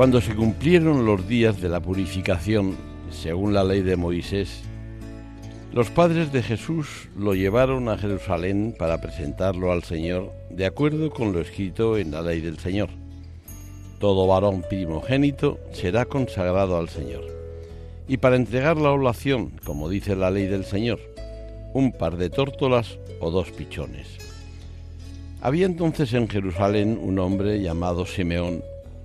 Cuando se cumplieron los días de la purificación, según la ley de Moisés, los padres de Jesús lo llevaron a Jerusalén para presentarlo al Señor de acuerdo con lo escrito en la ley del Señor. Todo varón primogénito será consagrado al Señor. Y para entregar la oblación, como dice la ley del Señor, un par de tórtolas o dos pichones. Había entonces en Jerusalén un hombre llamado Simeón,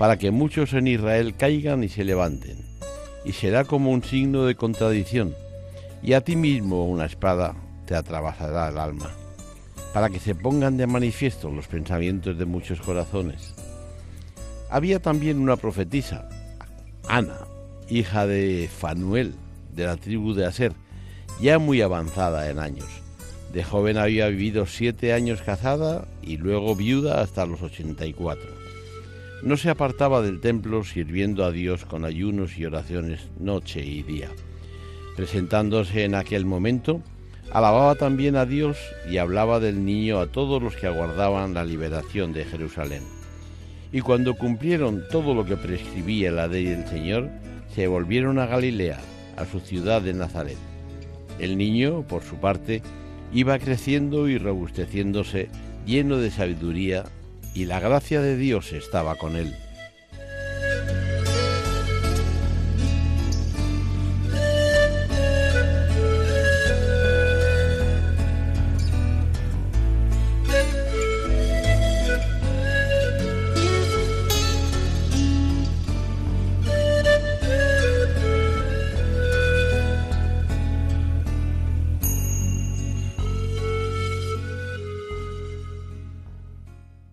para que muchos en Israel caigan y se levanten, y será como un signo de contradicción, y a ti mismo una espada te atravesará el alma, para que se pongan de manifiesto los pensamientos de muchos corazones. Había también una profetisa, Ana, hija de Fanuel, de la tribu de Aser, ya muy avanzada en años. De joven había vivido siete años casada y luego viuda hasta los ochenta y cuatro no se apartaba del templo sirviendo a Dios con ayunos y oraciones noche y día. Presentándose en aquel momento, alababa también a Dios y hablaba del niño a todos los que aguardaban la liberación de Jerusalén. Y cuando cumplieron todo lo que prescribía la ley del Señor, se volvieron a Galilea, a su ciudad de Nazaret. El niño, por su parte, iba creciendo y robusteciéndose, lleno de sabiduría y la gracia de Dios estaba con él.